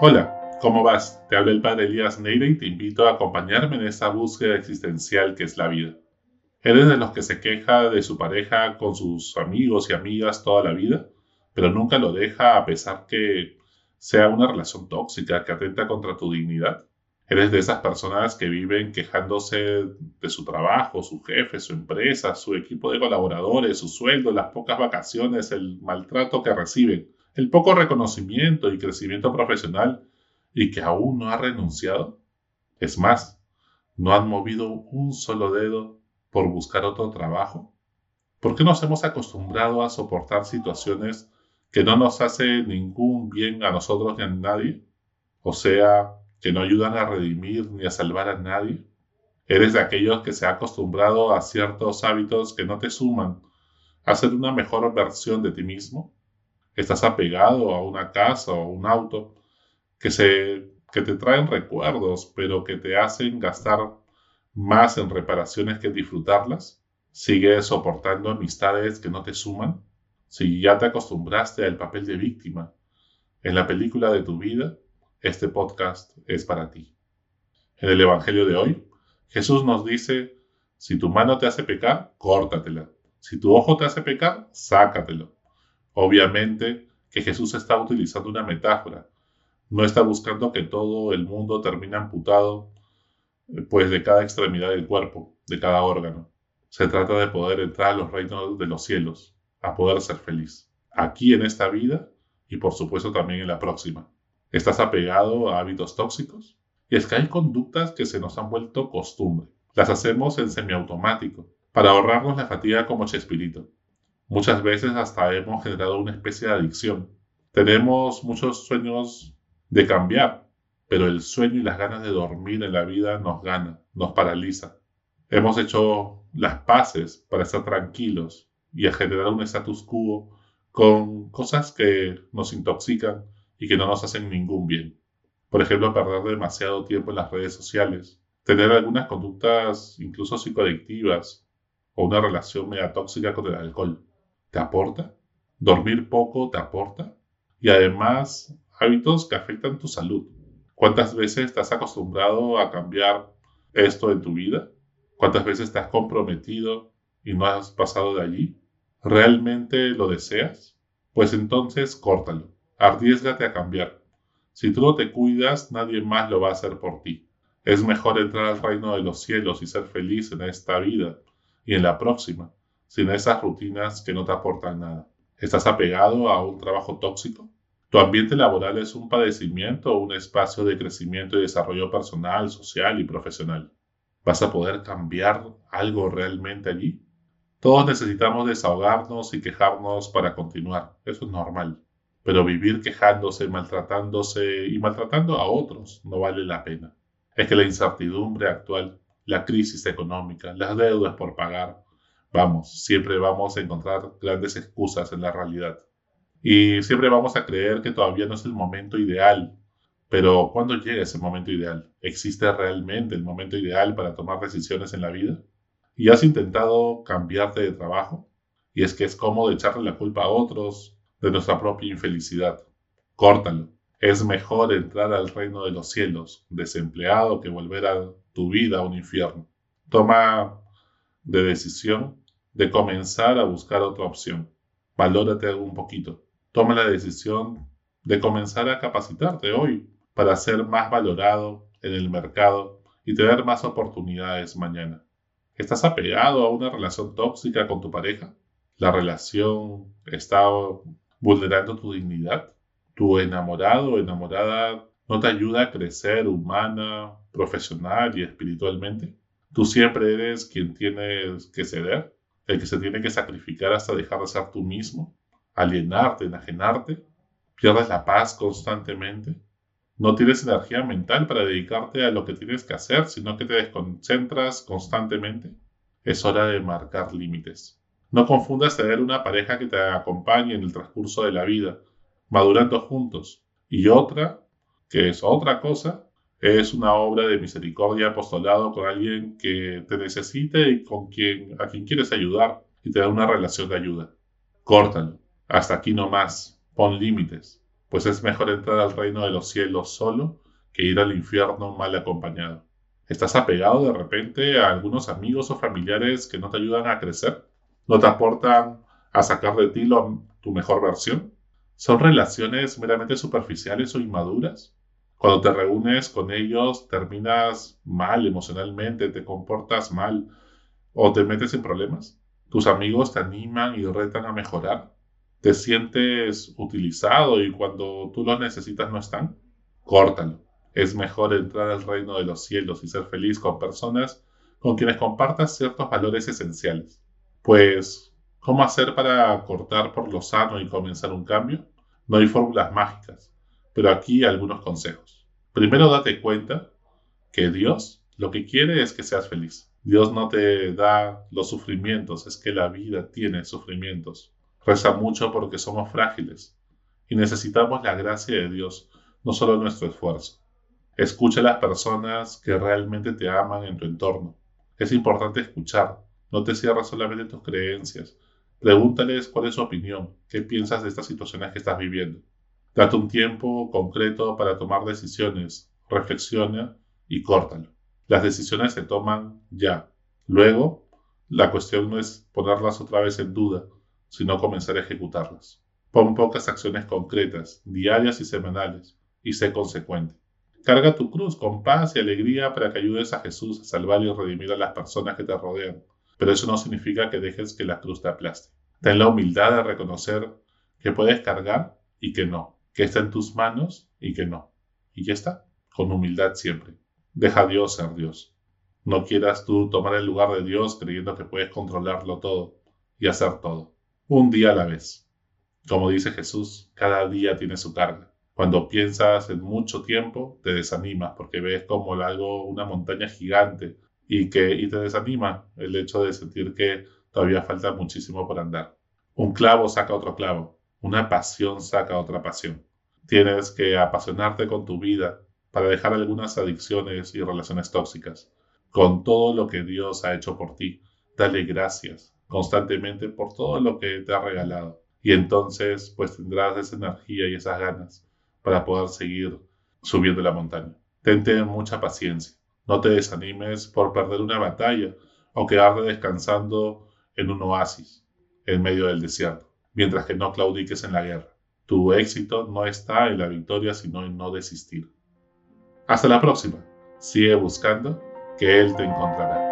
Hola, ¿cómo vas? Te habla el padre Elías Neira y te invito a acompañarme en esta búsqueda existencial que es la vida. ¿Eres de los que se queja de su pareja con sus amigos y amigas toda la vida, pero nunca lo deja a pesar que sea una relación tóxica que atenta contra tu dignidad? ¿Eres de esas personas que viven quejándose de su trabajo, su jefe, su empresa, su equipo de colaboradores, su sueldo, las pocas vacaciones, el maltrato que reciben? El poco reconocimiento y crecimiento profesional y que aún no ha renunciado? Es más, ¿no han movido un solo dedo por buscar otro trabajo? ¿Por qué nos hemos acostumbrado a soportar situaciones que no nos hacen ningún bien a nosotros ni a nadie? O sea, que no ayudan a redimir ni a salvar a nadie. ¿Eres de aquellos que se ha acostumbrado a ciertos hábitos que no te suman a ser una mejor versión de ti mismo? Estás apegado a una casa o un auto que, se, que te traen recuerdos, pero que te hacen gastar más en reparaciones que disfrutarlas. Sigues soportando amistades que no te suman. Si ya te acostumbraste al papel de víctima en la película de tu vida, este podcast es para ti. En el Evangelio de hoy, Jesús nos dice, si tu mano te hace pecar, córtatela. Si tu ojo te hace pecar, sácatelo. Obviamente que Jesús está utilizando una metáfora. No está buscando que todo el mundo termine amputado eh, pues de cada extremidad del cuerpo, de cada órgano. Se trata de poder entrar a los reinos de los cielos, a poder ser feliz, aquí en esta vida y por supuesto también en la próxima. ¿Estás apegado a hábitos tóxicos? Y es que hay conductas que se nos han vuelto costumbre. Las hacemos en semiautomático, para ahorrarnos la fatiga como Chespirito. Muchas veces hasta hemos generado una especie de adicción. Tenemos muchos sueños de cambiar, pero el sueño y las ganas de dormir en la vida nos gana, nos paraliza. Hemos hecho las paces para estar tranquilos y a generar un status quo con cosas que nos intoxican y que no nos hacen ningún bien. Por ejemplo, perder demasiado tiempo en las redes sociales, tener algunas conductas incluso psicoadictivas o una relación media tóxica con el alcohol te aporta, dormir poco te aporta y además hábitos que afectan tu salud. ¿Cuántas veces has acostumbrado a cambiar esto en tu vida? ¿Cuántas veces has comprometido y no has pasado de allí? ¿Realmente lo deseas? Pues entonces córtalo, arriesgate a cambiar. Si tú no te cuidas, nadie más lo va a hacer por ti. Es mejor entrar al reino de los cielos y ser feliz en esta vida y en la próxima, sin esas rutinas que no te aportan nada. ¿Estás apegado a un trabajo tóxico? ¿Tu ambiente laboral es un padecimiento o un espacio de crecimiento y desarrollo personal, social y profesional? ¿Vas a poder cambiar algo realmente allí? Todos necesitamos desahogarnos y quejarnos para continuar. Eso es normal. Pero vivir quejándose, maltratándose y maltratando a otros no vale la pena. Es que la incertidumbre actual, la crisis económica, las deudas por pagar, Vamos, siempre vamos a encontrar grandes excusas en la realidad. Y siempre vamos a creer que todavía no es el momento ideal. Pero ¿cuándo llega ese momento ideal? ¿Existe realmente el momento ideal para tomar decisiones en la vida? ¿Y has intentado cambiarte de trabajo? Y es que es cómodo echarle la culpa a otros de nuestra propia infelicidad. Córtalo. Es mejor entrar al reino de los cielos desempleado que volver a tu vida a un infierno. Toma de decisión de comenzar a buscar otra opción. Valórate un poquito. Toma la decisión de comenzar a capacitarte hoy para ser más valorado en el mercado y tener más oportunidades mañana. ¿Estás apegado a una relación tóxica con tu pareja? ¿La relación está vulnerando tu dignidad? ¿Tu enamorado o enamorada no te ayuda a crecer humana, profesional y espiritualmente? ¿Tú siempre eres quien tienes que ceder? el que se tiene que sacrificar hasta dejar de ser tú mismo, alienarte, enajenarte, pierdes la paz constantemente, no tienes energía mental para dedicarte a lo que tienes que hacer, sino que te desconcentras constantemente. Es hora de marcar límites. No confundas tener una pareja que te acompañe en el transcurso de la vida, madurando juntos, y otra, que es otra cosa, es una obra de misericordia apostolado con alguien que te necesite y con quien, a quien quieres ayudar y te da una relación de ayuda. Córtalo. Hasta aquí no más. Pon límites. pues es mejor entrar al reino de los cielos solo que ir al infierno mal acompañado. ¿Estás apegado de repente a algunos amigos o familiares que no te ayudan a crecer? ¿No te aportan a sacar de ti tu mejor versión? ¿Son relaciones meramente superficiales o inmaduras? Cuando te reúnes con ellos terminas mal emocionalmente, te comportas mal o te metes en problemas. Tus amigos te animan y retan a mejorar. Te sientes utilizado y cuando tú los necesitas no están. Córtalo. Es mejor entrar al reino de los cielos y ser feliz con personas con quienes compartas ciertos valores esenciales. Pues, ¿cómo hacer para cortar por lo sano y comenzar un cambio? No hay fórmulas mágicas, pero aquí algunos consejos. Primero date cuenta que Dios lo que quiere es que seas feliz. Dios no te da los sufrimientos, es que la vida tiene sufrimientos. Reza mucho porque somos frágiles y necesitamos la gracia de Dios, no solo nuestro esfuerzo. Escucha a las personas que realmente te aman en tu entorno. Es importante escuchar, no te cierres solamente en tus creencias. Pregúntales cuál es su opinión, qué piensas de estas situaciones que estás viviendo. Date un tiempo concreto para tomar decisiones, reflexiona y córtalo. Las decisiones se toman ya. Luego, la cuestión no es ponerlas otra vez en duda, sino comenzar a ejecutarlas. Pon pocas acciones concretas, diarias y semanales, y sé consecuente. Carga tu cruz con paz y alegría para que ayudes a Jesús a salvar y redimir a las personas que te rodean, pero eso no significa que dejes que la cruz te aplaste. Ten la humildad de reconocer que puedes cargar y que no, que está en tus manos y que no. Y ya está, con humildad siempre. Deja a Dios ser Dios. No quieras tú tomar el lugar de Dios creyendo que puedes controlarlo todo y hacer todo. Un día a la vez. Como dice Jesús, cada día tiene su carga. Cuando piensas en mucho tiempo, te desanimas porque ves como algo, una montaña gigante y que y te desanima el hecho de sentir que todavía falta muchísimo por andar. Un clavo saca otro clavo, una pasión saca otra pasión. Tienes que apasionarte con tu vida para dejar algunas adicciones y relaciones tóxicas. Con todo lo que Dios ha hecho por ti, dale gracias constantemente por todo lo que te ha regalado. Y entonces pues tendrás esa energía y esas ganas para poder seguir subiendo la montaña. Tente mucha paciencia. No te desanimes por perder una batalla o quedarte descansando en un oasis en medio del desierto, mientras que no claudiques en la guerra. Tu éxito no está en la victoria, sino en no desistir. Hasta la próxima. Sigue buscando que Él te encontrará.